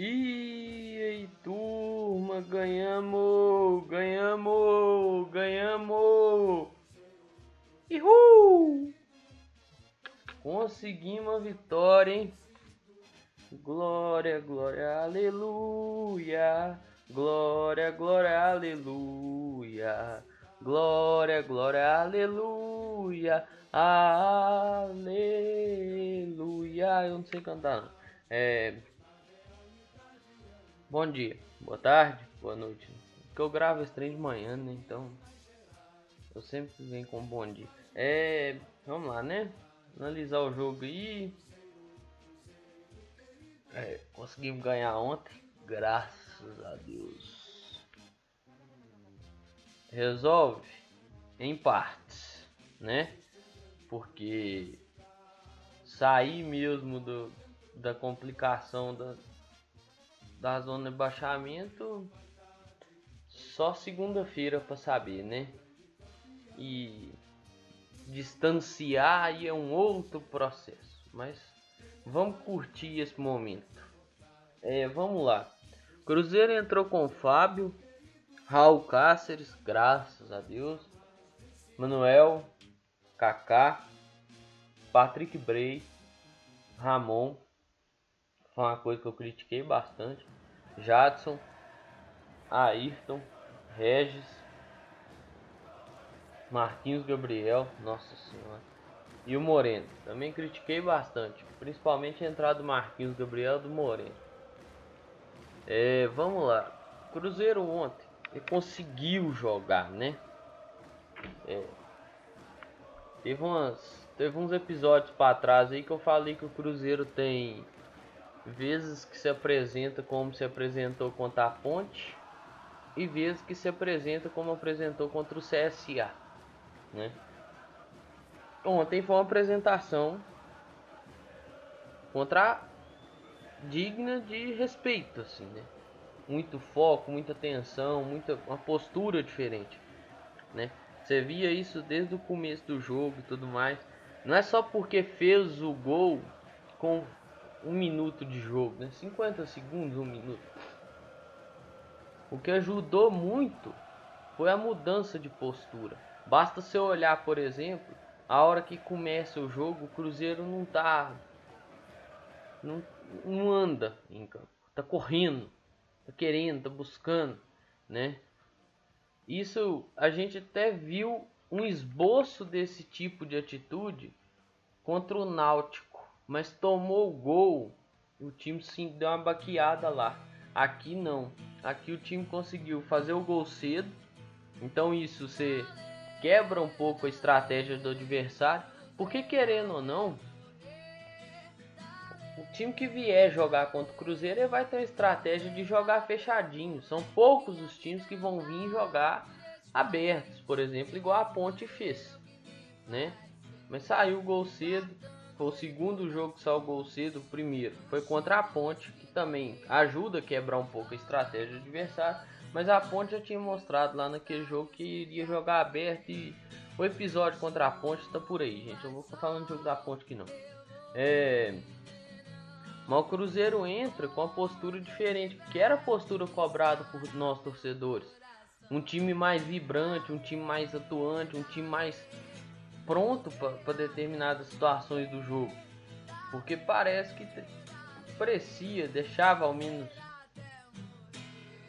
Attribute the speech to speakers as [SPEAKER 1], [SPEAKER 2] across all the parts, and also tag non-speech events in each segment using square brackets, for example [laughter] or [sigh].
[SPEAKER 1] E aí, turma, ganhamos, ganhamos, ganhamos. Uhul! Conseguimos a vitória, hein? Glória, glória, aleluia. Glória, glória, aleluia. Glória, glória, aleluia. Aleluia. Eu não sei cantar. Não. É... Bom dia, boa tarde, boa noite. Porque eu gravo esse trem de manhã, né? Então eu sempre venho com bom dia. É. Vamos lá, né? Analisar o jogo aí. É, conseguimos ganhar ontem, graças a Deus. Resolve em partes, né? Porque sair mesmo do, da complicação da, da zona de baixamento só segunda-feira para saber, né? E distanciar aí é um outro processo, mas vamos curtir esse momento. É, vamos lá. Cruzeiro entrou com Fábio, Raul Cáceres, graças a Deus, Manuel, Kaká, Patrick Bray, Ramon, foi uma coisa que eu critiquei bastante. Jadson, Ayrton, Regis, Marquinhos Gabriel, nossa senhora. E o Moreno, também critiquei bastante, principalmente a entrada do Marquinhos Gabriel do Moreno. É, vamos lá. Cruzeiro ontem ele conseguiu jogar, né? É, teve umas teve uns episódios para trás aí que eu falei que o Cruzeiro tem vezes que se apresenta como se apresentou contra a Ponte e vezes que se apresenta como apresentou contra o CSA, né? Ontem foi uma apresentação contra digna de respeito, assim, né? Muito foco, muita atenção, muita uma postura diferente, né? Você via isso desde o começo do jogo e tudo mais. Não é só porque fez o gol com um minuto de jogo, né? 50 segundos, um minuto. O que ajudou muito foi a mudança de postura. Basta você olhar, por exemplo, a hora que começa o jogo, o Cruzeiro não tá. Não, não anda em campo. Tá correndo, tá querendo, tá buscando, né? Isso a gente até viu um esboço desse tipo de atitude contra o Náutico mas tomou o gol, o time sim deu uma baqueada lá. Aqui não. Aqui o time conseguiu fazer o gol cedo. Então isso você quebra um pouco a estratégia do adversário, porque querendo ou não, o time que vier jogar contra o Cruzeiro ele vai ter a estratégia de jogar fechadinho. São poucos os times que vão vir jogar abertos, por exemplo, igual a Ponte fez, né? Mas saiu o gol cedo, foi o segundo jogo que saiu gol cedo. O primeiro foi contra a Ponte, que também ajuda a quebrar um pouco a estratégia do adversário. Mas a Ponte já tinha mostrado lá naquele jogo que iria jogar aberto. E o episódio contra a Ponte está por aí, gente. Eu vou ficar falando do jogo da Ponte aqui não. É. Mas o Cruzeiro entra com uma postura diferente, que era a postura cobrada por nós torcedores. Um time mais vibrante, um time mais atuante, um time mais pronto para determinadas situações do jogo. Porque parece que parecia, deixava ao menos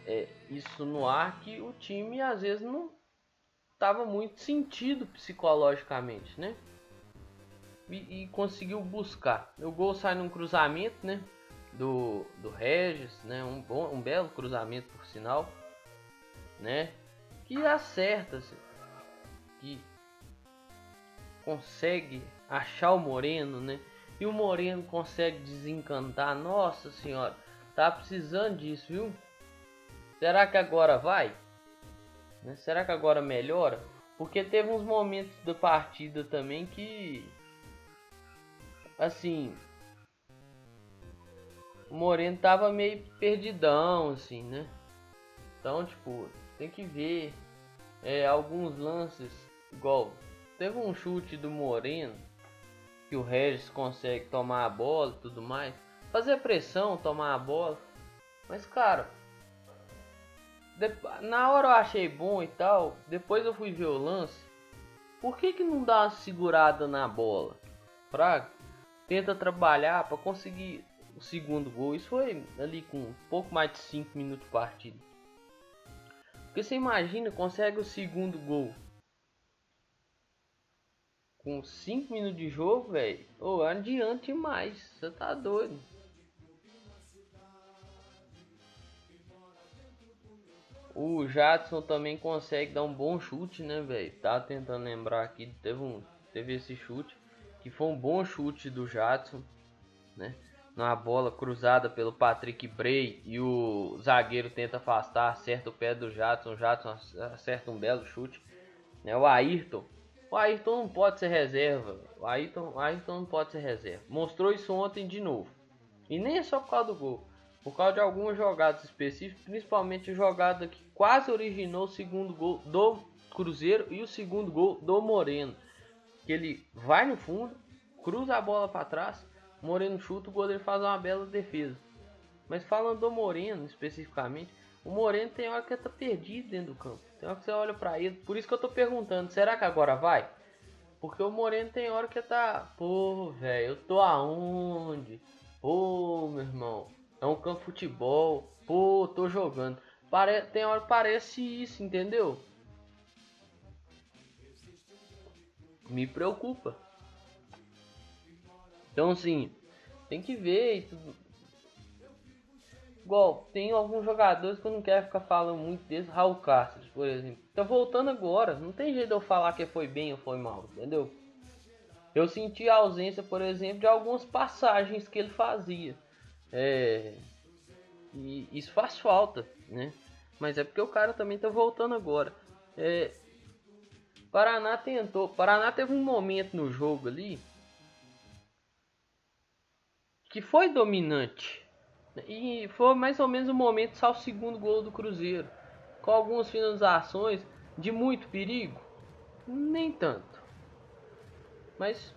[SPEAKER 1] é, isso no ar que o time às vezes não estava muito sentido psicologicamente, né? E, e, conseguiu buscar. O gol sai num cruzamento, né? Do, do Regis, né? Um, bom, um belo cruzamento por sinal, né? Que acerta, assim, que consegue achar o Moreno, né? E o Moreno consegue desencantar. Nossa senhora, tá precisando disso, viu? Será que agora vai? Né? Será que agora melhora? Porque teve uns momentos da partida também que. Assim. O Moreno tava meio perdidão, assim, né? Então, tipo, tem que ver é, alguns lances, igual Teve um chute do Moreno que o Regis consegue tomar a bola e tudo mais. Fazer pressão, tomar a bola. Mas, cara, na hora eu achei bom e tal. Depois eu fui ver o lance. Por que, que não dá uma segurada na bola? Pra tenta trabalhar para conseguir o segundo gol. Isso foi ali com um pouco mais de 5 minutos de partida. Porque você imagina, consegue o segundo gol com 5 minutos de jogo, velho. Oh, adiante mais. Você tá doido. O Jadson também consegue dar um bom chute, né, velho? Tá tentando lembrar aqui, teve um, teve esse chute que foi um bom chute do Jadson, né? Na bola cruzada pelo Patrick Bray e o zagueiro tenta afastar, acerta o pé do Jadson, o Jadson acerta um belo chute, né? O Ayrton, o Ayrton não pode ser reserva, o Ayrton, o Ayrton não pode ser reserva. Mostrou isso ontem de novo. E nem é só por causa do gol por causa de algumas jogadas específicas, principalmente a jogada que quase originou o segundo gol do Cruzeiro e o segundo gol do Moreno. Que ele vai no fundo, cruza a bola para trás, Moreno chuta, o goleiro faz uma bela defesa. Mas falando do Moreno especificamente, o Moreno tem hora que tá perdido dentro do campo. Tem hora que você olha para ele, por isso que eu tô perguntando, será que agora vai? Porque o Moreno tem hora que tá, pô, velho, eu tô aonde? Pô, meu irmão, é um campo de futebol. Pô, tô jogando. Pare... Tem hora que parece isso, entendeu? Me preocupa. Então assim, tem que ver e tudo. Igual, tem alguns jogadores que eu não quero ficar falando muito desse. Raul Castro, por exemplo. Tá voltando agora. Não tem jeito de eu falar que foi bem ou foi mal, entendeu? Eu senti a ausência, por exemplo, de algumas passagens que ele fazia. É, e isso faz falta, né? Mas é porque o cara também tá voltando agora. É, Paraná tentou. Paraná teve um momento no jogo ali que foi dominante. E foi mais ou menos o momento só o segundo gol do Cruzeiro. Com algumas finalizações de muito perigo. Nem tanto. Mas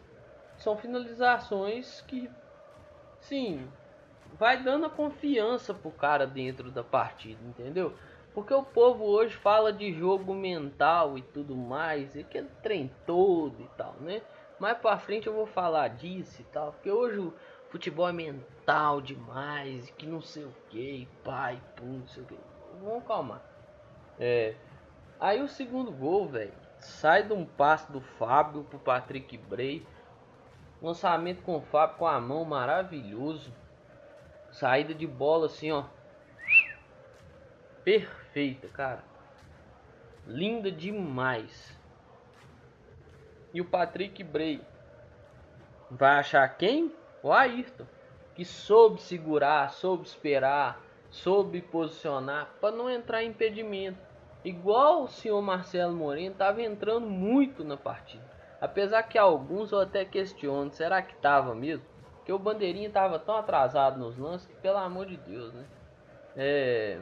[SPEAKER 1] são finalizações que sim, vai dando a confiança pro cara dentro da partida, entendeu? Porque o povo hoje fala de jogo mental e tudo mais, e que é trem todo e tal, né? Mais pra frente eu vou falar disso e tal, porque hoje o futebol é mental demais, que não sei o que, pai, pum, não sei o que. Vamos calmar. É. Aí o segundo gol, velho, sai de um passe do Fábio pro Patrick Bray. Lançamento com o Fábio com a mão maravilhoso. Saída de bola assim, ó. Perfeita, cara. Linda demais. E o Patrick Bray vai achar quem? O Ayrton, que soube segurar, soube esperar, soube posicionar para não entrar em impedimento. Igual o senhor Marcelo Moreno estava entrando muito na partida. Apesar que alguns eu até questiono, será que estava mesmo? Porque o Bandeirinha tava tão atrasado nos lances que, pelo amor de Deus, né? É...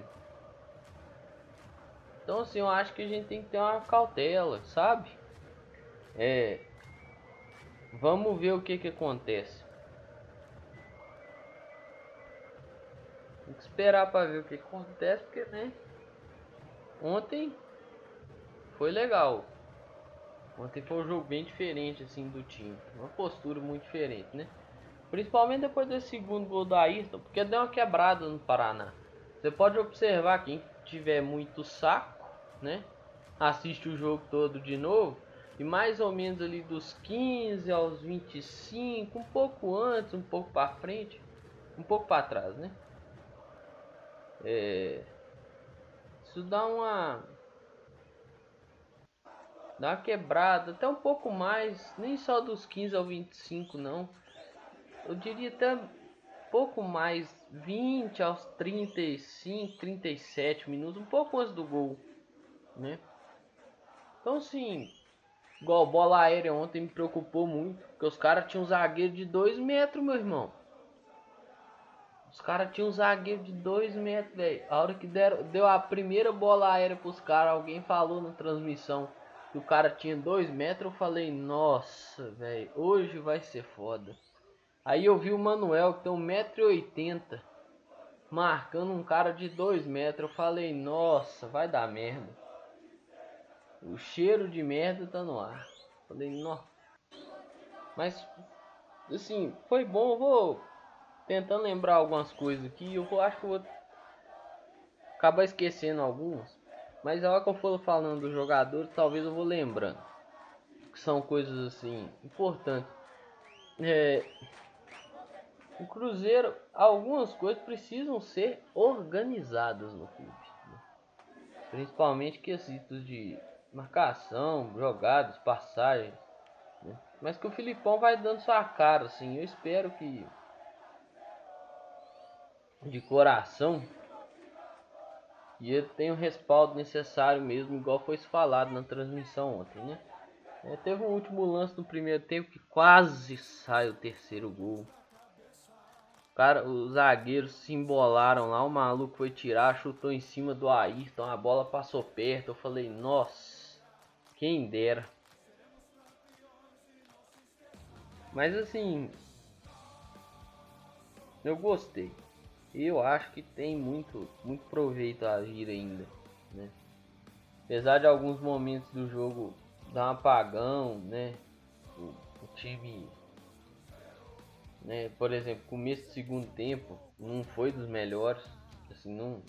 [SPEAKER 1] Então, assim, eu acho que a gente tem que ter uma cautela, sabe? É... Vamos ver o que que acontece. Esperar para ver o que acontece, porque, né? Ontem foi legal. Ontem foi um jogo bem diferente, assim, do time. Uma postura muito diferente, né? Principalmente depois desse segundo gol do Ayrton, porque deu uma quebrada no Paraná. Você pode observar quem tiver muito saco, né? Assiste o jogo todo de novo. E mais ou menos ali dos 15 aos 25, um pouco antes, um pouco para frente, um pouco para trás, né? É... Isso dá uma dá uma quebrada, até um pouco mais, nem só dos 15 ao 25 não eu diria até pouco mais, 20 aos 35, 37 minutos, um pouco antes do gol, né? Então assim, igual bola aérea ontem me preocupou muito, porque os caras tinham um zagueiro de 2 metros, meu irmão. Os caras tinham um zagueiro de 2 metros, velho. A hora que deram, deu a primeira bola aérea pros caras, alguém falou na transmissão que o cara tinha 2 metros, eu falei, nossa, velho, hoje vai ser foda. Aí eu vi o Manuel que tem 1,80m. marcando um cara de 2 metros. Eu falei, nossa, vai dar merda. O cheiro de merda tá no ar. Falei, nossa. Mas, assim, foi bom. Eu vou tentando lembrar algumas coisas aqui. Eu acho que vou acabar esquecendo algumas. Mas a hora que eu for falando dos jogadores, talvez eu vou lembrando. Que são coisas assim importantes. É, o Cruzeiro, algumas coisas precisam ser organizadas no clube. Né? Principalmente quesitos de marcação, jogadas, passagens. Né? Mas que o Filipão vai dando sua cara, assim. Eu espero que de coração e ele tem o respaldo necessário mesmo, igual foi falado na transmissão ontem, né? É, teve um último lance no primeiro tempo que quase sai o terceiro gol. Cara, os zagueiros se embolaram lá, o maluco foi tirar, chutou em cima do Ayrton, a bola passou perto. Eu falei, nossa, quem dera. Mas assim, eu gostei. Eu acho que tem muito, muito proveito a agir ainda, né? Apesar de alguns momentos do jogo dar um apagão, né? O, o time né? Por exemplo, começo do segundo tempo não foi dos melhores, assim, não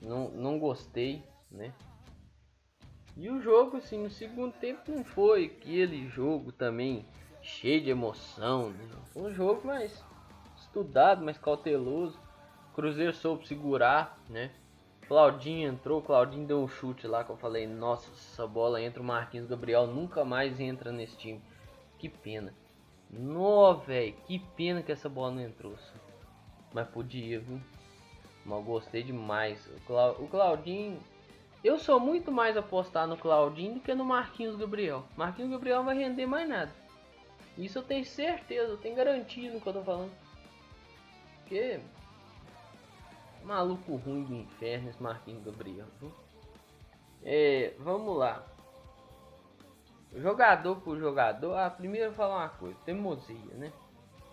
[SPEAKER 1] não, não gostei, né? E o jogo, assim, no segundo tempo não foi aquele jogo também cheio de emoção, né? Foi um jogo mais estudado, mais cauteloso. Cruzeiro soube segurar, né? Claudinho entrou, Claudinho deu um chute lá que eu falei, nossa, essa bola entra o Marquinhos Gabriel nunca mais entra nesse time. Que pena. Nó, velho, que pena que essa bola não entrou. Mas podia, viu? Mas gostei demais. O, Cla o Claudinho. Eu sou muito mais apostar no Claudinho do que no Marquinhos Gabriel. Marquinhos Gabriel vai render mais nada. Isso eu tenho certeza, eu tenho garantia no que eu tô falando. Porque. Maluco ruim do inferno esse Marquinhos Gabriel. É, vamos lá. Jogador por jogador, ah, primeiro eu vou falar uma coisa, teimosia, né?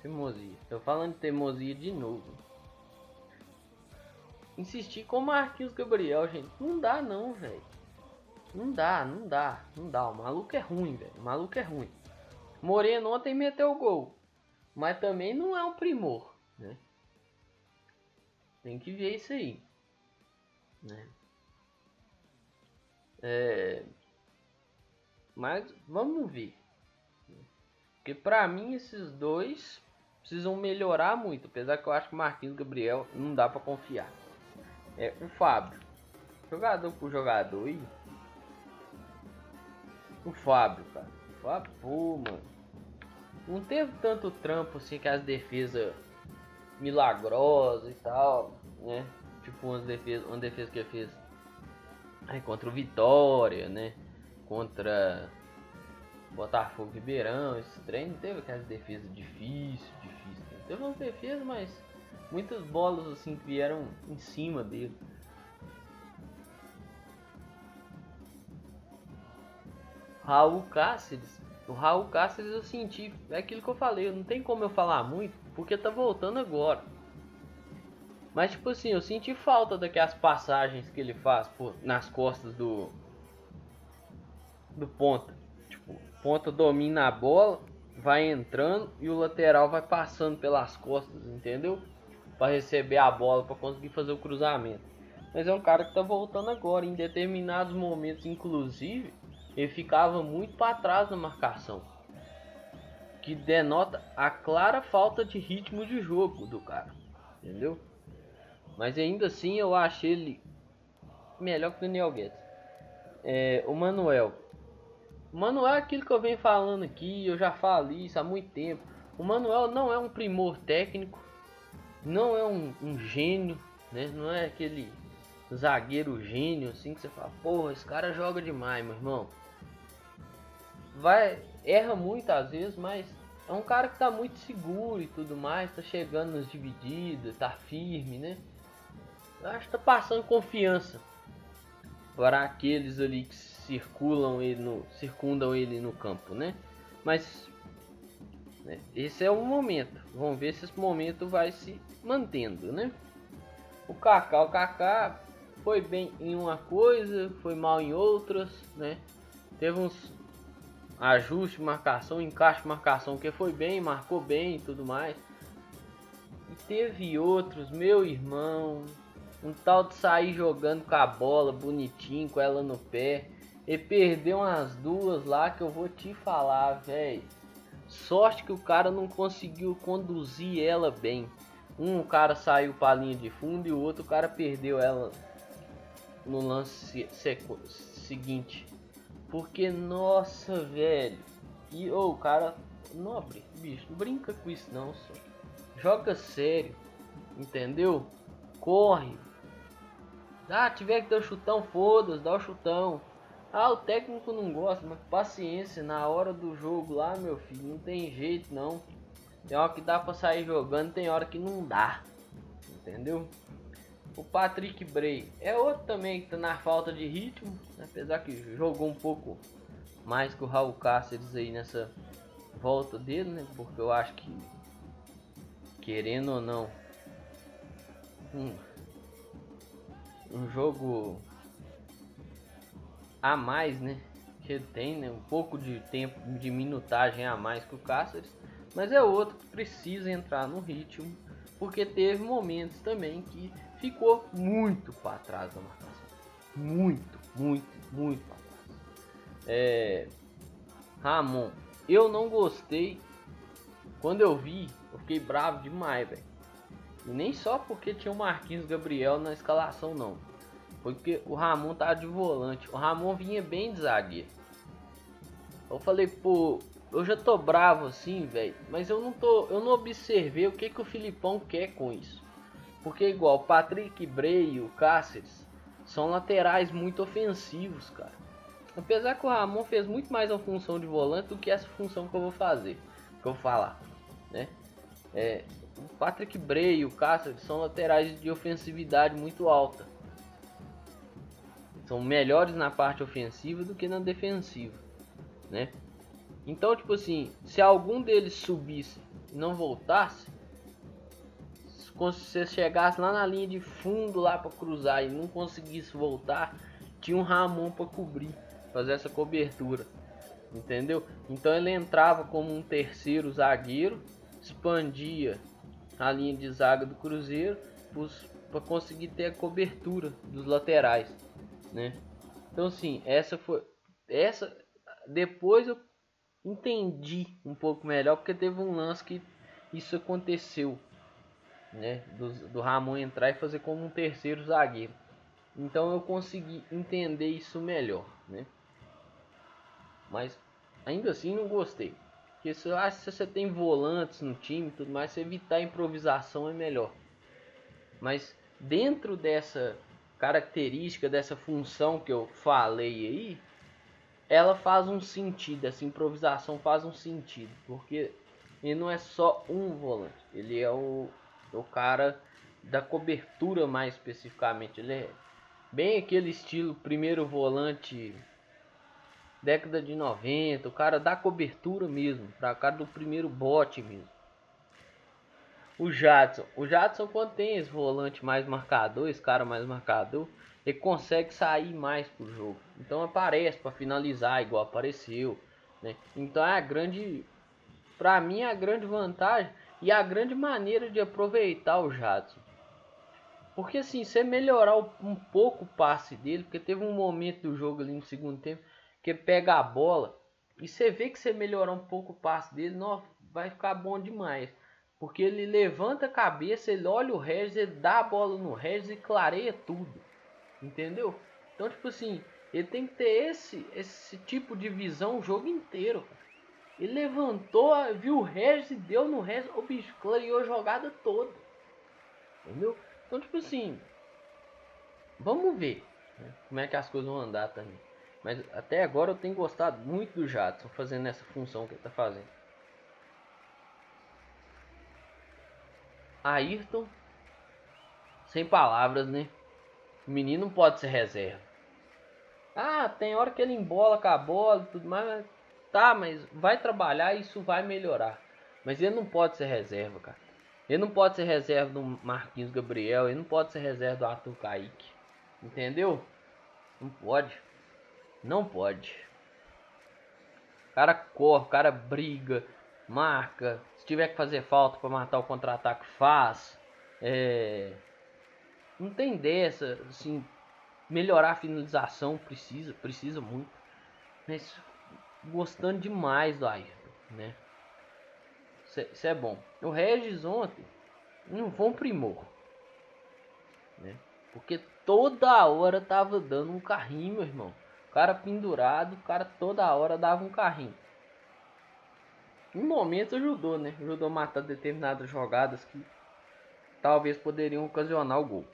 [SPEAKER 1] Teimosia. Tô falando de teimosia de novo. Insistir com o Marquinhos Gabriel, gente. Não dá não, velho. Não dá, não dá, não dá. O maluco é ruim, velho. O maluco é ruim. Moreno ontem meteu o gol. Mas também não é um primor, né? Tem que ver isso aí. Né? É, mas vamos ver. Porque pra mim esses dois precisam melhorar muito. Apesar que eu acho que Marquinhos Gabriel não dá pra confiar. É o Fábio. Jogador por jogador aí. O Fábio, cara. O Fábio, pô, mano. Não teve tanto trampo assim que as defesas milagrosas e tal, né? Tipo uma defesa, uma defesa que ele fez aí contra o Vitória, né? contra Botafogo Ribeirão, esse trem não teve aquelas defesas difíceis, difíceis. Teve umas defesas, mas muitas bolas assim que vieram em cima dele. Raul Cáceres. O Raul Cáceres eu senti, é aquilo que eu falei, não tem como eu falar muito, porque tá voltando agora. Mas tipo assim, eu senti falta daquelas passagens que ele faz nas costas do do ponta. Tipo, ponta domina a bola, vai entrando e o lateral vai passando pelas costas, entendeu? Para receber a bola, para conseguir fazer o cruzamento. Mas é um cara que tá voltando agora, em determinados momentos, inclusive, ele ficava muito para trás na marcação. Que denota a clara falta de ritmo de jogo do cara. Entendeu? Mas ainda assim eu acho ele melhor que o Daniel Guedes. É, o Manuel, o Manuel é aquilo que eu venho falando aqui, eu já falo isso há muito tempo. O Manuel não é um primor técnico, não é um, um gênio, né? Não é aquele zagueiro gênio assim que você fala, porra, esse cara joga demais, meu irmão. Vai, erra muito às vezes, mas é um cara que tá muito seguro e tudo mais, tá chegando nas divididas, tá firme, né? Eu acho que tá passando confiança para aqueles ali que circulam ele no, circundam ele no campo, né? Mas né, esse é o momento. Vamos ver se esse momento vai se mantendo, né? O Kaká, o Kaká foi bem em uma coisa, foi mal em outras, né? Teve uns ajustes, marcação, encaixe, marcação que foi bem, marcou bem e tudo mais. E teve outros, meu irmão, um tal de sair jogando com a bola bonitinho, com ela no pé. E perdeu umas duas lá que eu vou te falar, velho. Sorte que o cara não conseguiu conduzir ela bem. Um cara saiu para a linha de fundo e o outro cara perdeu ela no lance seguinte. Porque, nossa, velho. E oh, o cara. Nobre, bicho, não brinca com isso não, só. Joga sério. Entendeu? Corre. Ah, tiver que dar o chutão, foda-se, dá o chutão. Ah, o técnico não gosta, mas paciência, na hora do jogo lá, meu filho, não tem jeito não. Tem hora que dá pra sair jogando, tem hora que não dá. Entendeu? O Patrick Bray é outro também que tá na falta de ritmo, apesar que jogou um pouco mais que o Raul Cáceres aí nessa volta dele, né? Porque eu acho que querendo ou não um, um jogo a mais, né? Que ele tem, né? Um pouco de tempo de minutagem a mais que o Cáceres, mas é outro que precisa entrar no ritmo, porque teve momentos também que ficou muito para trás da marcação. Muito, muito, muito para trás. É... Ramon, eu não gostei. Quando eu vi, eu fiquei bravo demais, velho. E nem só porque tinha o Marquinhos Gabriel na escalação, não. Porque o Ramon tá de volante. O Ramon vinha bem de zagueiro. Eu falei, pô, eu já tô bravo assim, velho. Mas eu não tô. Eu não observei o que, que o Filipão quer com isso. Porque igual Patrick Bray e o Cáceres são laterais muito ofensivos, cara. Apesar que o Ramon fez muito mais a função de volante do que essa função que eu vou fazer, que eu vou falar, né? É, o Patrick Bray e o Cáceres são laterais de ofensividade muito alta. São melhores na parte ofensiva do que na defensiva, né? Então, tipo assim, se algum deles subisse e não voltasse, se você chegasse lá na linha de fundo lá para cruzar e não conseguisse voltar, tinha um Ramon para cobrir, fazer essa cobertura. Entendeu? Então ele entrava como um terceiro zagueiro, expandia a linha de zaga do Cruzeiro para conseguir ter a cobertura dos laterais, né? Então assim, essa foi essa depois eu entendi um pouco melhor porque teve um lance que isso aconteceu né, do, do Ramon entrar e fazer como um terceiro zagueiro. Então eu consegui entender isso melhor, né? Mas ainda assim não gostei. Porque se, ah, se você tem volantes no time tudo mais, você evitar a improvisação é melhor. Mas dentro dessa característica, dessa função que eu falei aí, ela faz um sentido, essa improvisação faz um sentido. Porque ele não é só um volante, ele é o, o cara da cobertura mais especificamente. Ele é bem aquele estilo primeiro volante década de 90, o cara da cobertura mesmo, para cara do primeiro bote mesmo. O Jadson, o Jadson quando tem esse volante mais marcador, esse cara mais marcador, ele consegue sair mais pro jogo. Então aparece para finalizar igual apareceu, né? Então é a grande para mim é a grande vantagem e a grande maneira de aproveitar o Jadson. Porque assim, você melhorar um pouco o passe dele, porque teve um momento do jogo ali no segundo tempo que pega a bola e você vê que você melhorar um pouco o passe dele, não, vai ficar bom demais. Porque ele levanta a cabeça, ele olha o Regis, ele dá a bola no Regis e clareia tudo. Entendeu? Então, tipo assim, ele tem que ter esse, esse tipo de visão o jogo inteiro. Cara. Ele levantou, viu o Regis e deu no Regis. O bicho clareou a jogada toda. Entendeu? Então, tipo assim. Vamos ver né, como é que as coisas vão andar também. Mas até agora eu tenho gostado muito do Jadson fazendo essa função que ele tá fazendo. Ayrton, sem palavras, né? O menino pode ser reserva. Ah, tem hora que ele embola com a bola e tudo mais, Tá, mas vai trabalhar e isso vai melhorar. Mas ele não pode ser reserva, cara. Ele não pode ser reserva do Marquinhos Gabriel, ele não pode ser reserva do Arthur Kaique. Entendeu? Não pode. Não pode. O cara corre, o cara briga, marca. Se tiver que fazer falta para matar o contra-ataque, faz. É... Não tem dessa, assim, melhorar a finalização precisa, precisa muito. Mas gostando demais do Ayrton, né? Isso é bom. O Regis ontem não foi um primor, né? Porque toda hora tava dando um carrinho, meu irmão. O cara pendurado, o cara toda hora dava um carrinho. Em momentos ajudou, né? Ajudou a matar determinadas jogadas que talvez poderiam ocasionar o gol.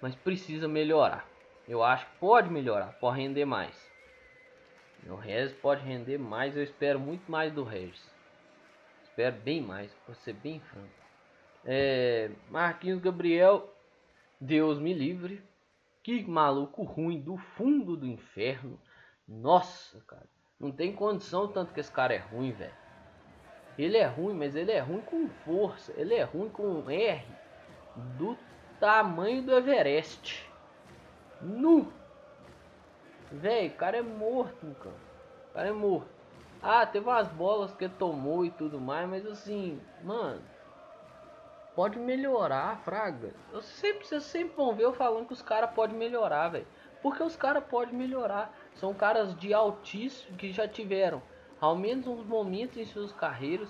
[SPEAKER 1] Mas precisa melhorar. Eu acho que pode melhorar, pode render mais. O Regis pode render mais, eu espero muito mais do Regis. Espero bem mais, vou ser bem franco. É, Marquinhos Gabriel, Deus me livre. Que maluco ruim do fundo do inferno. Nossa, cara. Não tem condição tanto que esse cara é ruim, velho. Ele é ruim, mas ele é ruim com força. Ele é ruim com R do tamanho do Everest. Nu. Velho, o cara é morto, cara. O cara é morto. Ah, teve umas bolas que tomou e tudo mais, mas assim, mano, pode melhorar, fraga. Eu sempre, vocês sempre vão ver eu falando que os caras podem melhorar, velho. Porque os caras podem melhorar. São caras de altíssimo que já tiveram ao menos uns momentos em suas carreiras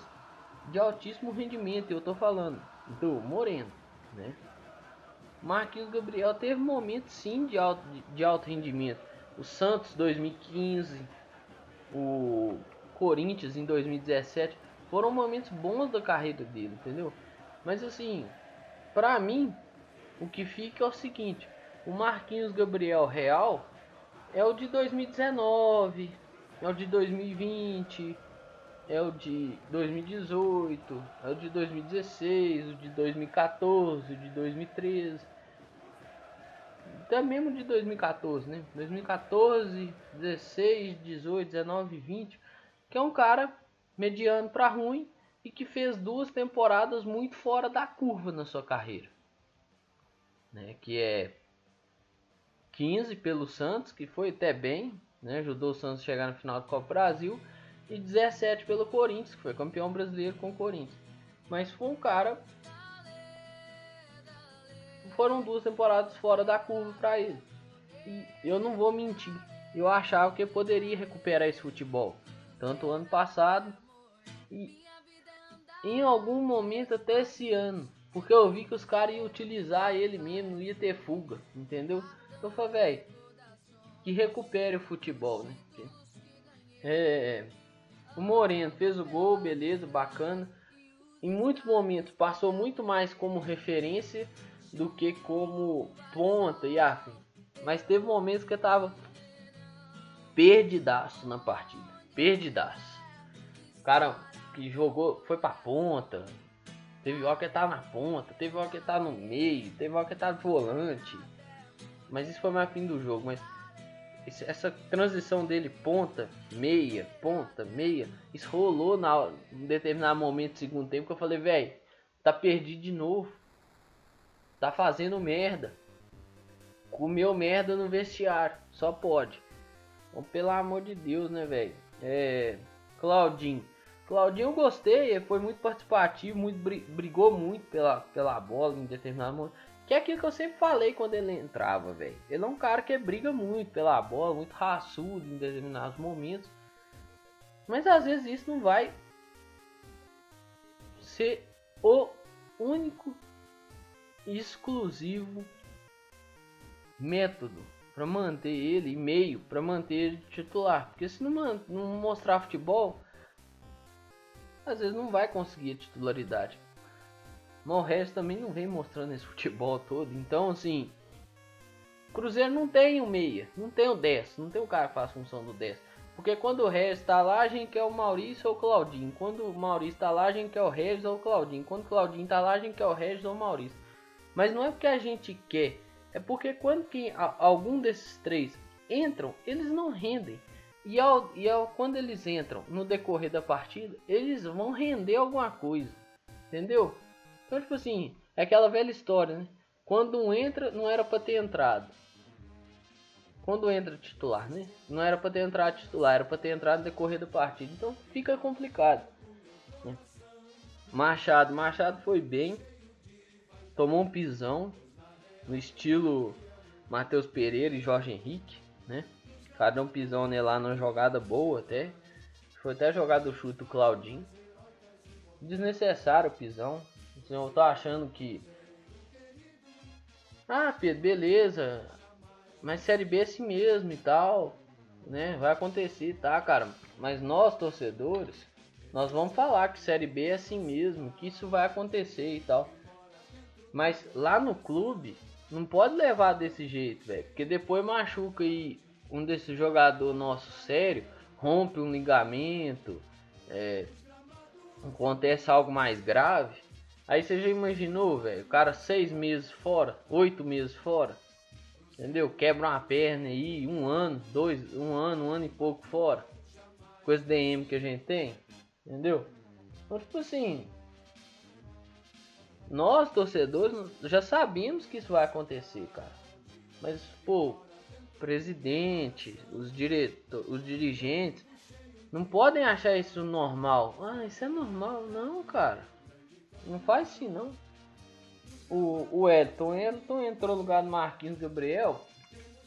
[SPEAKER 1] de altíssimo rendimento. Eu tô falando do Moreno, né? Marquinhos Gabriel teve momentos sim de alto, de, de alto rendimento. O Santos 2015, o Corinthians em 2017 foram momentos bons da carreira dele, entendeu? Mas assim, para mim, o que fica é o seguinte: o Marquinhos Gabriel Real é o de 2019, é o de 2020, é o de 2018, é o de 2016, o de 2014, o de 2013. Até mesmo de 2014, né? 2014, 16, 18, 19, 20 que é um cara mediano para ruim e que fez duas temporadas muito fora da curva na sua carreira. Né, que é 15 pelo Santos, que foi até bem, né, ajudou o Santos a chegar no final do Copa Brasil, e 17 pelo Corinthians, que foi campeão brasileiro com o Corinthians. Mas foi um cara. Foram duas temporadas fora da curva para ele. E eu não vou mentir, eu achava que poderia recuperar esse futebol tanto ano passado e em algum momento até esse ano, porque eu vi que os caras iam utilizar ele mesmo, não ia ter fuga, entendeu? Eu falei, velho, que recupere o futebol, né? É, o Moreno fez o gol, beleza, bacana. Em muitos momentos passou muito mais como referência do que como ponta e afim. Mas teve momentos que eu tava perdidaço na partida perdidaço. O cara que jogou, foi pra ponta. Teve hora que tava na ponta, teve hora que tava no meio, teve hora que tava volante. Mas isso foi mais fim do jogo. Mas essa transição dele, ponta, meia, ponta, meia, isso rolou na, determinado momento do segundo tempo que eu falei, velho, tá perdido de novo. Tá fazendo merda. Comeu merda no vestiário. Só pode. Então, pelo amor de Deus, né, velho? É, Claudinho. Claudinho eu gostei, foi muito participativo, muito brigou muito pela, pela bola em determinado momento. Que é aquilo que eu sempre falei quando ele entrava, velho. Ele é um cara que briga muito pela bola, muito raçudo em determinados momentos. Mas às vezes isso não vai ser o único exclusivo método para manter ele, e meio para manter ele titular. Porque se não, não mostrar futebol, às vezes não vai conseguir a titularidade. Mas também não vem mostrando esse futebol todo. Então, assim, Cruzeiro não tem o meia, não tem o 10, não tem o cara que faz função do 10. Porque quando o Regis está lá, a gente quer o Maurício ou o Claudinho. Quando o Maurício está lá, a gente quer o Regis ou o Claudinho. Quando o Claudinho está lá, a gente quer o Regis ou o Maurício. Mas não é porque a gente quer, é porque quando que algum desses três entram, eles não rendem. E, ao, e ao, quando eles entram no decorrer da partida, eles vão render alguma coisa. Entendeu? Então, tipo assim, é aquela velha história, né? Quando um entra, não era para ter entrado. Quando entra titular, né? Não era para ter entrado titular, era para ter entrado no decorrer da partida. Então fica complicado. Né? Machado, Machado foi bem. Tomou um pisão no estilo Matheus Pereira e Jorge Henrique, né? Cada um pisão nele lá numa jogada boa até. Foi até jogada do chute Claudinho. Desnecessário o pisão. Eu tô achando que. Ah, Pedro, beleza. Mas Série B é assim mesmo e tal. Né? Vai acontecer, tá, cara? Mas nós, torcedores, nós vamos falar que Série B é assim mesmo. Que isso vai acontecer e tal. Mas lá no clube, não pode levar desse jeito, velho. Porque depois machuca aí um desses jogador nosso sério, rompe um ligamento, é, acontece algo mais grave. Aí você já imaginou, velho? O cara seis meses fora, oito meses fora. Entendeu? Quebra uma perna aí, um ano, dois, um ano, um ano e pouco fora. Com esse DM que a gente tem. Entendeu? Então, tipo assim. Nós, torcedores, já sabíamos que isso vai acontecer, cara. Mas, pô, presidente, os, diretor, os dirigentes, não podem achar isso normal. Ah, isso é normal. Não, cara. Não faz assim, não. O, o Elton, Elton entrou no lugar do Marquinhos Gabriel.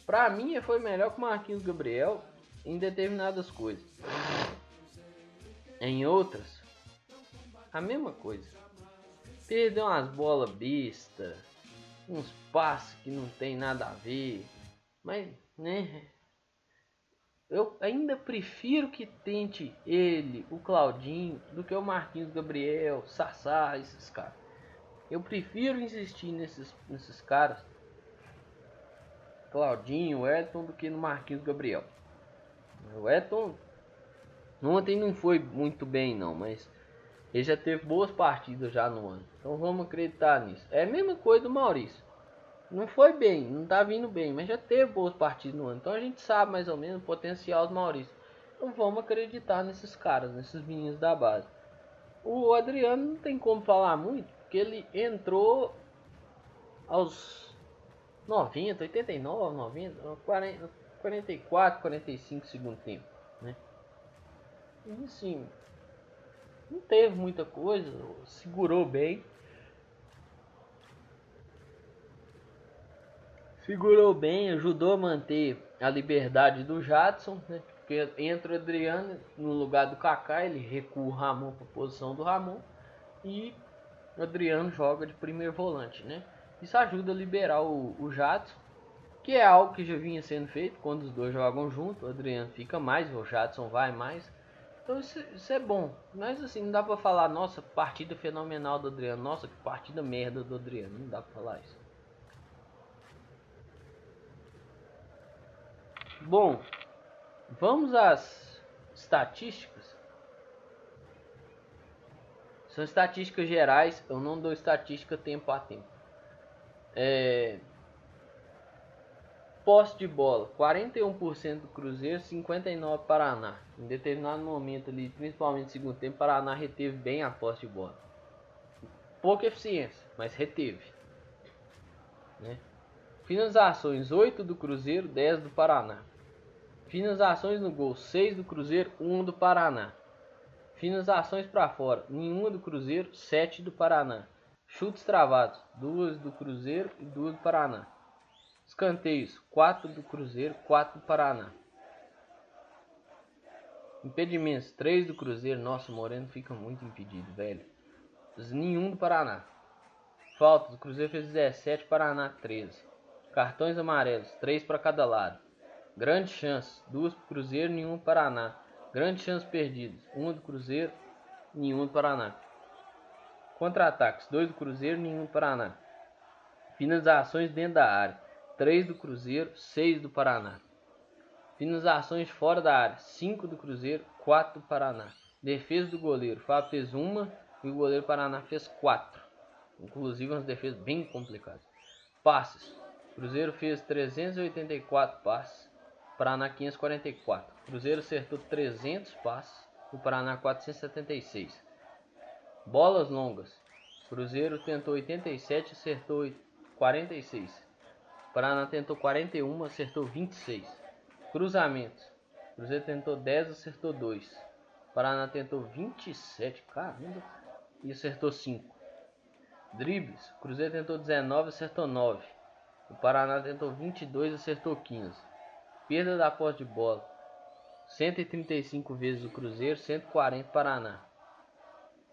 [SPEAKER 1] Pra mim, foi melhor que o Marquinhos Gabriel em determinadas coisas. Em outras, a mesma coisa. Perdeu umas bolas besta, uns passos que não tem nada a ver. Mas, né? Eu ainda prefiro que tente ele, o Claudinho, do que o Marquinhos Gabriel, Sassá, esses caras. Eu prefiro insistir nesses, nesses caras, Claudinho, Elton, do que no Marquinhos Gabriel. O Elton ontem não foi muito bem não, mas ele já teve boas partidas já no ano. Então vamos acreditar nisso. É a mesma coisa do Maurício. Não foi bem, não tá vindo bem, mas já teve boas partidas no ano. Então a gente sabe mais ou menos o potencial do Maurício. Então vamos acreditar nesses caras, nesses meninos da base. O Adriano não tem como falar muito, porque ele entrou aos 90, 89, 90, 40, 44, 45 segundo tempo, né? E assim, não teve muita coisa, segurou bem. Segurou bem, ajudou a manter a liberdade do Jadson, né? Porque entra o Adriano no lugar do Kaká, ele recua o Ramon para a posição do Ramon e o Adriano joga de primeiro volante, né? Isso ajuda a liberar o, o Jadson, que é algo que já vinha sendo feito quando os dois jogam junto. O Adriano fica mais, o Jadson vai mais. Então isso, isso é bom. Mas assim, não dá pra falar, nossa, partida fenomenal do Adriano. Nossa, que partida merda do Adriano. Não dá pra falar isso. Bom, vamos às estatísticas. São estatísticas gerais, eu não dou estatística tempo a tempo. É... Posse de bola, 41% do Cruzeiro, 59% Paraná. Em determinado momento ali, principalmente no segundo tempo, Paraná reteve bem a posse de bola. Pouca eficiência, mas reteve. Né? Finalizações, 8 do Cruzeiro, 10 do Paraná. Finalizações no gol, 6 do Cruzeiro, 1 do Paraná. Finalizações para fora, nenhuma do Cruzeiro, 7 do Paraná. Chutes travados, 2 do Cruzeiro e 2 do Paraná. Escanteios, 4 do Cruzeiro, 4 do Paraná. Impedimentos, 3 do Cruzeiro. Nossa, o Moreno fica muito impedido, velho. Nenhum do Paraná. Faltas, o Cruzeiro fez 17, Paraná 13. Cartões amarelos, 3 para cada lado. Grande chance. Duas para Cruzeiro, nenhum Paraná. Grande chance perdidas. Uma do Cruzeiro, nenhum do Paraná. Contra-ataques. Dois do Cruzeiro, nenhum do Paraná. Finalizações dentro da área. Três do Cruzeiro, seis do Paraná. Finalizações fora da área. Cinco do Cruzeiro, quatro do Paraná. Defesa do goleiro. Fábio fez uma e o goleiro Paraná fez quatro. Inclusive umas defesas bem complicadas. Passes. Cruzeiro fez 384 passes. Paraná 544. Cruzeiro acertou 300 passes. O Paraná 476. Bolas longas. Cruzeiro tentou 87, acertou 46. Paraná tentou 41, acertou 26. Cruzamentos. Cruzeiro tentou 10, acertou 2. Paraná tentou 27, caramba, e acertou 5. Dribles. Cruzeiro tentou 19, acertou 9. O Paraná tentou 22, acertou 15. Perda da posse de bola. 135 vezes o Cruzeiro, 140 Paraná.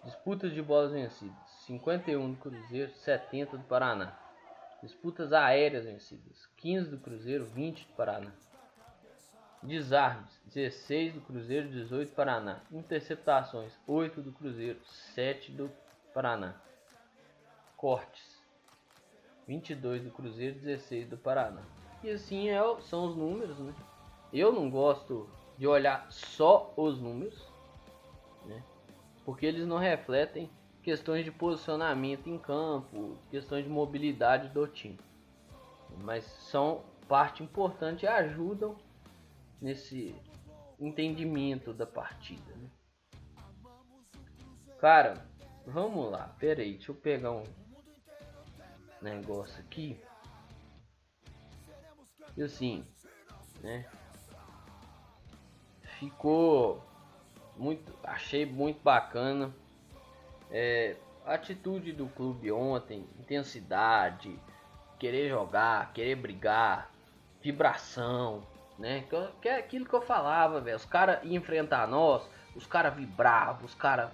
[SPEAKER 1] Disputas de bolas vencidas. 51 do Cruzeiro, 70 do Paraná. Disputas aéreas vencidas. 15 do Cruzeiro, 20 do Paraná. Desarmes, 16 do Cruzeiro, 18 do Paraná. Interceptações, 8 do Cruzeiro, 7 do Paraná. Cortes, 22 do Cruzeiro, 16 do Paraná. E assim é, são os números, né? Eu não gosto de olhar só os números, né? Porque eles não refletem questões de posicionamento em campo, questões de mobilidade do time. Mas são parte importante e ajudam nesse entendimento da partida. Né? Cara, vamos lá. Pera aí, deixa eu pegar um negócio aqui. E assim, né? Ficou muito, achei muito bacana é, atitude do clube ontem, intensidade, querer jogar, querer brigar, vibração, né? Que, é aquilo que eu falava, velho. Os caras enfrentar nós, os caras vibravam, os caras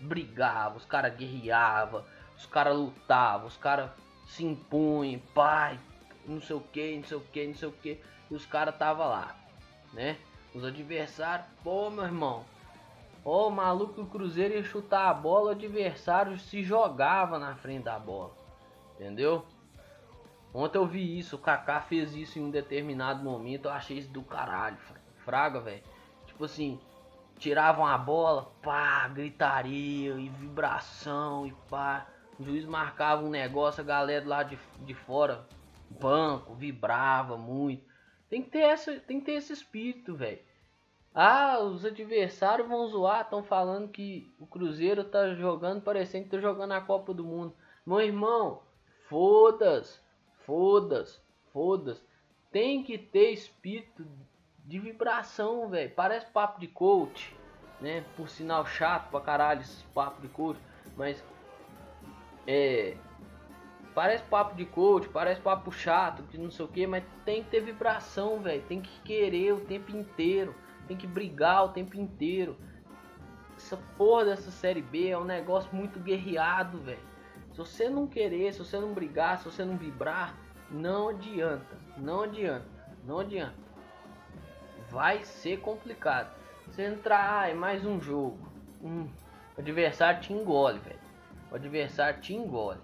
[SPEAKER 1] brigavam, os caras guerreavam, os caras lutavam, os caras se impunham, pai, não sei o que, não sei o que, não sei o que, e os caras tava lá, né? Os adversários, pô, meu irmão, Ô, oh, maluco, o Cruzeiro ia chutar a bola, o adversário se jogava na frente da bola. Entendeu? Ontem eu vi isso, o Kaká fez isso em um determinado momento, eu achei isso do caralho, fraga, velho. Tipo assim, tiravam a bola, pá, gritaria e vibração e pá. O juiz marcava um negócio, a galera lá de, de fora, banco, vibrava muito. Tem que ter, essa, tem que ter esse espírito, velho. Ah, os adversários vão zoar, estão falando que o Cruzeiro tá jogando parecendo que tá jogando a Copa do Mundo. Meu irmão, foda-se, foda-se, foda-se. Tem que ter espírito de vibração, velho. Parece papo de coach, né? Por sinal chato pra caralho esse papo de coach, mas é parece papo de coach, parece papo chato, que não sei o que, mas tem que ter vibração, velho. Tem que querer o tempo inteiro tem que brigar o tempo inteiro. Essa porra dessa série B é um negócio muito guerreado, velho. Se você não querer, se você não brigar, se você não vibrar, não adianta, não adianta, não adianta. Vai ser complicado. Você entrar, ah, é mais um jogo. Hum, o adversário te engole, velho. O adversário te engole.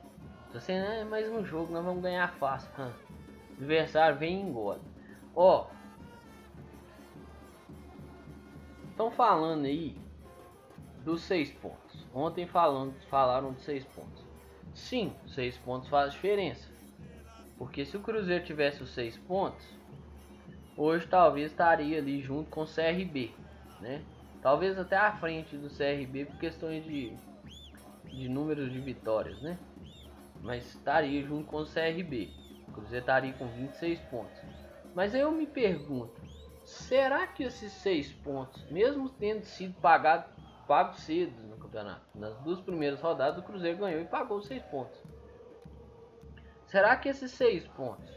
[SPEAKER 1] Se você, é mais um jogo, nós vamos ganhar fácil. Hum. O adversário vem e engole. Ó, Estão falando aí dos seis pontos. Ontem falando, falaram de seis pontos. Sim, seis pontos faz diferença. Porque se o Cruzeiro tivesse os seis pontos, hoje talvez estaria ali junto com o CRB, né? Talvez até à frente do CRB por questões de, de números de vitórias, né? Mas estaria junto com o CRB. O Cruzeiro estaria com 26 pontos. Mas aí eu me pergunto, Será que esses seis pontos, mesmo tendo sido pagado, pago cedo no campeonato, nas duas primeiras rodadas o Cruzeiro ganhou e pagou seis pontos. Será que esses seis pontos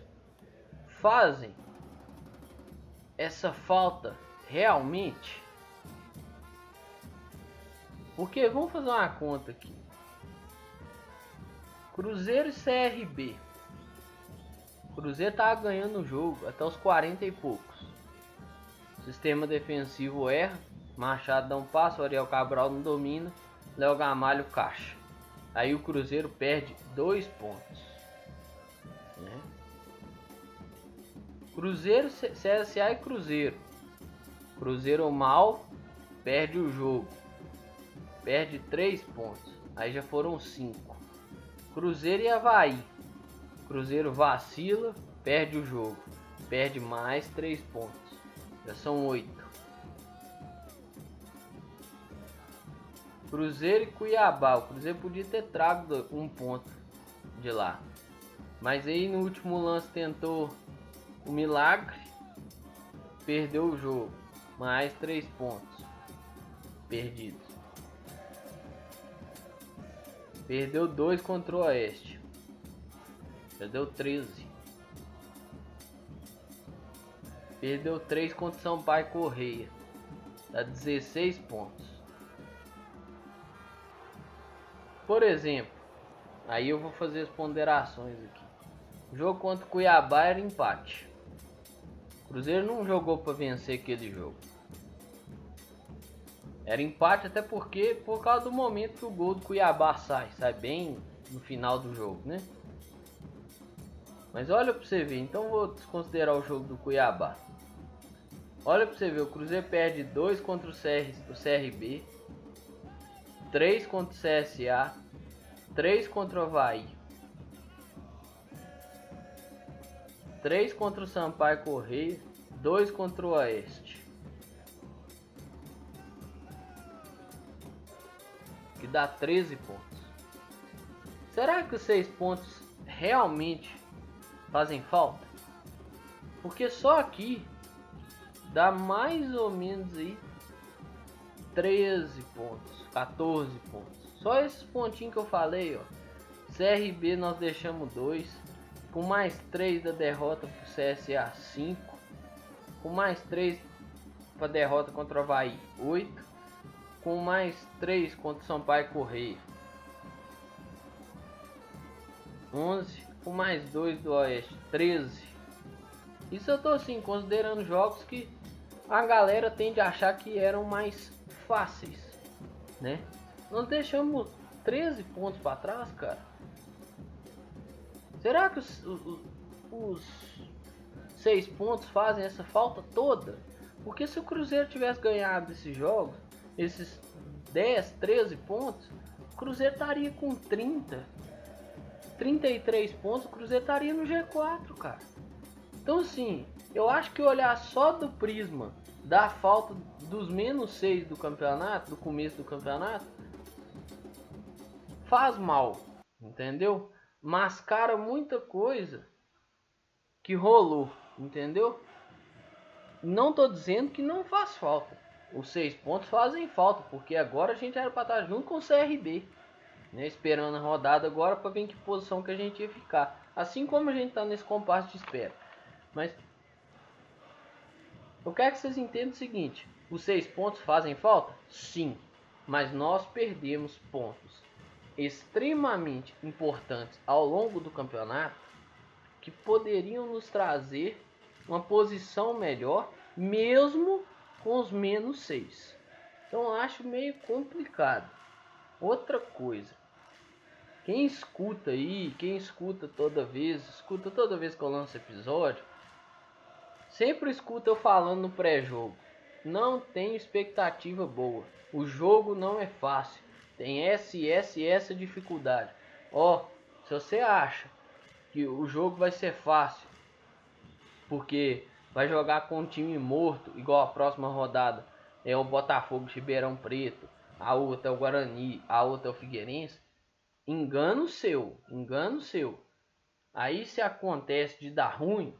[SPEAKER 1] fazem essa falta realmente? Porque vamos fazer uma conta aqui. Cruzeiro e CRB. Cruzeiro tá ganhando o jogo até os 40 e poucos. Sistema defensivo erra. Machado dá um passo, Ariel Cabral não domina. Léo Gamalho caixa. Aí o Cruzeiro perde dois pontos. Né? Cruzeiro, CSA e Cruzeiro. Cruzeiro mal perde o jogo. Perde três pontos. Aí já foram cinco. Cruzeiro e Havaí. Cruzeiro vacila, perde o jogo. Perde mais três pontos. Já são oito. Cruzeiro e Cuiabá. O Cruzeiro podia ter trago um ponto de lá. Mas aí no último lance tentou o milagre. Perdeu o jogo. Mais três pontos perdidos. Perdeu dois contra o Oeste. Perdeu 13. Perdeu 3 contra o Sampaio Correia. Dá 16 pontos. Por exemplo, aí eu vou fazer as ponderações aqui. O jogo contra o Cuiabá era empate. O Cruzeiro não jogou para vencer aquele jogo. Era empate até porque por causa do momento que o gol do Cuiabá sai, sai bem no final do jogo, né? Mas olha para você ver, então vou desconsiderar o jogo do Cuiabá. Olha para você ver, o Cruzeiro perde 2 contra o, CR, o CRB, 3 contra o CSA, 3 contra o Havaí, 3 contra o Sampaio Correia, 2 contra o Oeste. Que dá 13 pontos. Será que os 6 pontos realmente fazem falta? Porque só aqui dá mais ou menos aí 13 pontos. 14 pontos. Só esses pontinhos que eu falei, ó. CRB nós deixamos 2. Com mais 3 da derrota pro CSA 5. Com mais 3 para derrota contra o Havaí 8. Com mais 3 contra o Sampaio Correia 11. Com mais 2 do Oeste 13. Isso eu tô assim, considerando jogos que a galera tende a achar que eram mais fáceis né? Nós deixamos 13 pontos para trás, cara. Será que os, os, os 6 pontos fazem essa falta toda? Porque se o Cruzeiro tivesse ganhado esses jogos, esses 10, 13 pontos, o Cruzeiro estaria com 30, 33 pontos, o Cruzeiro estaria no G4, cara. Então assim, eu acho que olhar só do prisma da falta dos menos 6 do campeonato, do começo do campeonato, faz mal, entendeu? Mascara muita coisa que rolou, entendeu? Não tô dizendo que não faz falta. Os seis pontos fazem falta, porque agora a gente era para estar junto com o CRB, né? Esperando a rodada agora para ver em que posição que a gente ia ficar. Assim como a gente tá nesse compasso de espera. Mas eu quero que vocês entendam o seguinte: os seis pontos fazem falta? Sim, mas nós perdemos pontos extremamente importantes ao longo do campeonato que poderiam nos trazer uma posição melhor, mesmo com os menos seis. Então acho meio complicado. Outra coisa, quem escuta aí, quem escuta toda vez, escuta toda vez que eu lanço episódio, Sempre escuta eu falando no pré-jogo. Não tenho expectativa boa. O jogo não é fácil. Tem essa e essa e essa dificuldade. Ó, oh, se você acha que o jogo vai ser fácil, porque vai jogar com um time morto, igual a próxima rodada é o Botafogo de Ribeirão Preto, a outra é o Guarani, a outra é o Figueirense, engano seu, engano seu. Aí se acontece de dar ruim,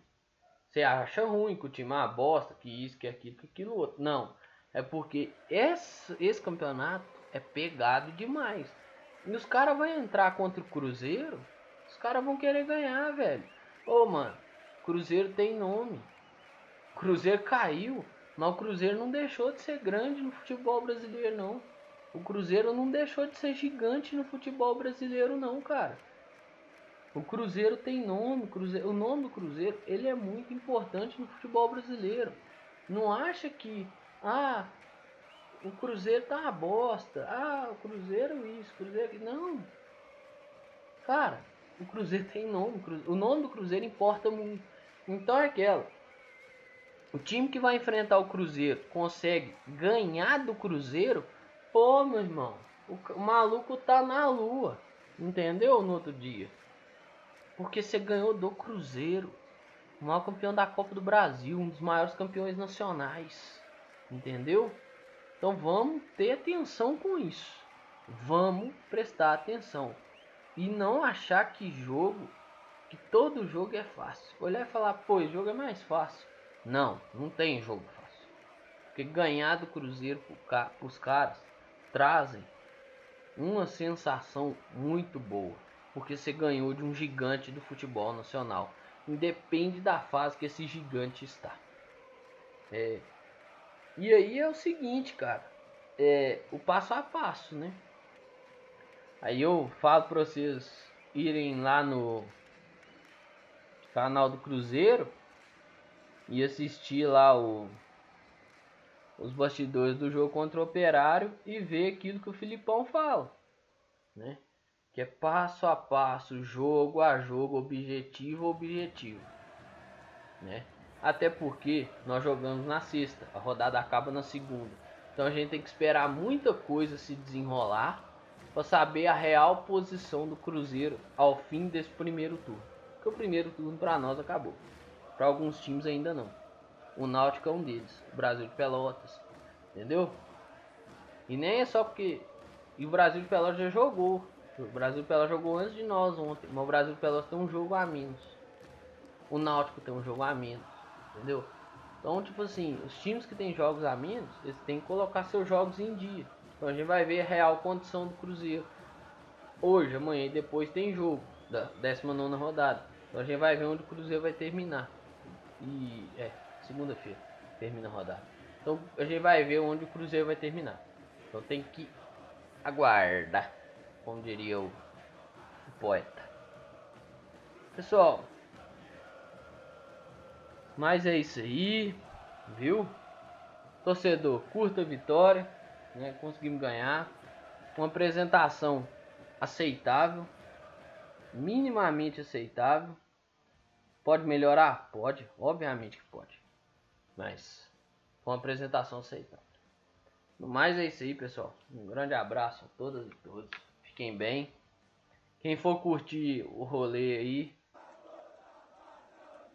[SPEAKER 1] você acha ruim que o time é uma bosta, que isso, que aquilo, que aquilo outro. Não. É porque esse, esse campeonato é pegado demais. E os caras vão entrar contra o Cruzeiro, os caras vão querer ganhar, velho. Ô, mano, Cruzeiro tem nome. Cruzeiro caiu, mas o Cruzeiro não deixou de ser grande no futebol brasileiro, não. O Cruzeiro não deixou de ser gigante no futebol brasileiro, não, cara. O Cruzeiro tem nome, Cruzeiro, o nome do Cruzeiro ele é muito importante no futebol brasileiro. Não acha que ah o Cruzeiro tá uma bosta, ah o Cruzeiro isso, Cruzeiro não, cara, o Cruzeiro [laughs] tem nome, o nome do Cruzeiro importa muito. Então é aquela. O time que vai enfrentar o Cruzeiro consegue ganhar do Cruzeiro, pô, meu irmão, o maluco tá na lua, entendeu? No outro dia. Porque você ganhou do Cruzeiro, o maior campeão da Copa do Brasil, um dos maiores campeões nacionais. Entendeu? Então vamos ter atenção com isso. vamos prestar atenção e não achar que jogo, que todo jogo é fácil. Olhar e falar, pô, esse jogo é mais fácil. Não, não tem jogo fácil. Porque ganhar do Cruzeiro para os caras trazem uma sensação muito boa. Porque você ganhou de um gigante do futebol nacional. Independe da fase que esse gigante está. É. E aí é o seguinte, cara. É o passo a passo, né? Aí eu falo para vocês irem lá no canal do Cruzeiro e assistir lá o, os bastidores do jogo contra o Operário e ver aquilo que o Filipão fala, né? Que é passo a passo, jogo a jogo, objetivo a objetivo, né? Até porque nós jogamos na sexta, a rodada acaba na segunda. Então a gente tem que esperar muita coisa se desenrolar para saber a real posição do Cruzeiro ao fim desse primeiro turno. Porque o primeiro turno para nós acabou. Para alguns times ainda não. O Náutico é um deles, o Brasil de Pelotas, entendeu? E nem é só porque e o Brasil de Pelotas já jogou. O Brasil de Pelotas jogou antes de nós ontem, mas o Brasil de Pelotas tem um jogo a menos. O Náutico tem um jogo a menos, entendeu? Então, tipo assim, os times que tem jogos a menos, eles têm que colocar seus jogos em dia. Então a gente vai ver a real condição do Cruzeiro. Hoje, amanhã e depois tem jogo da 19 rodada. Então a gente vai ver onde o Cruzeiro vai terminar. E é, segunda-feira termina a rodada. Então a gente vai ver onde o Cruzeiro vai terminar. Então tem que aguardar, como diria o, o poeta. Pessoal, mas é isso aí, viu? Torcedor, curta a vitória né? Conseguimos ganhar. Uma apresentação aceitável, minimamente aceitável. Pode melhorar? Pode, obviamente que pode. Mas uma apresentação aceitável. No mais é isso aí, pessoal. Um grande abraço a todas e todos. Fiquem bem. Quem for curtir o rolê aí,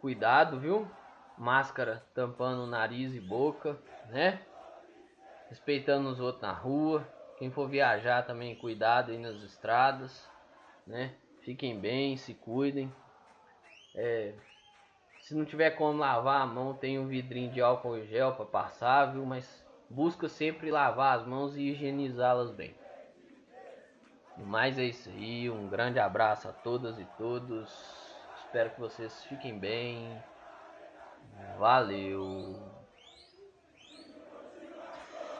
[SPEAKER 1] cuidado, viu? Máscara tampando nariz e boca, né? respeitando os outros na rua. Quem for viajar também, cuidado aí nas estradas, né? Fiquem bem, se cuidem. É, se não tiver como lavar a mão, tem um vidrinho de álcool e gel para passar, viu? Mas busca sempre lavar as mãos e higienizá-las bem. Mas é isso aí, um grande abraço a todas e todos. Espero que vocês fiquem bem. Valeu!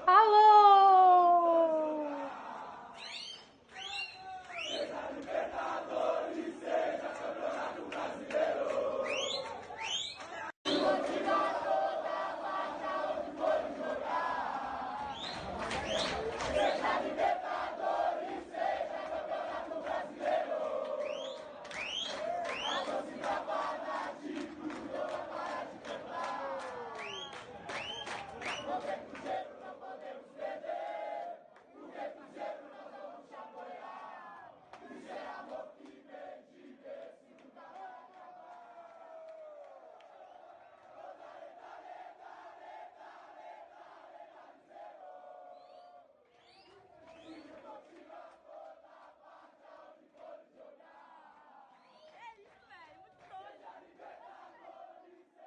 [SPEAKER 2] Alô!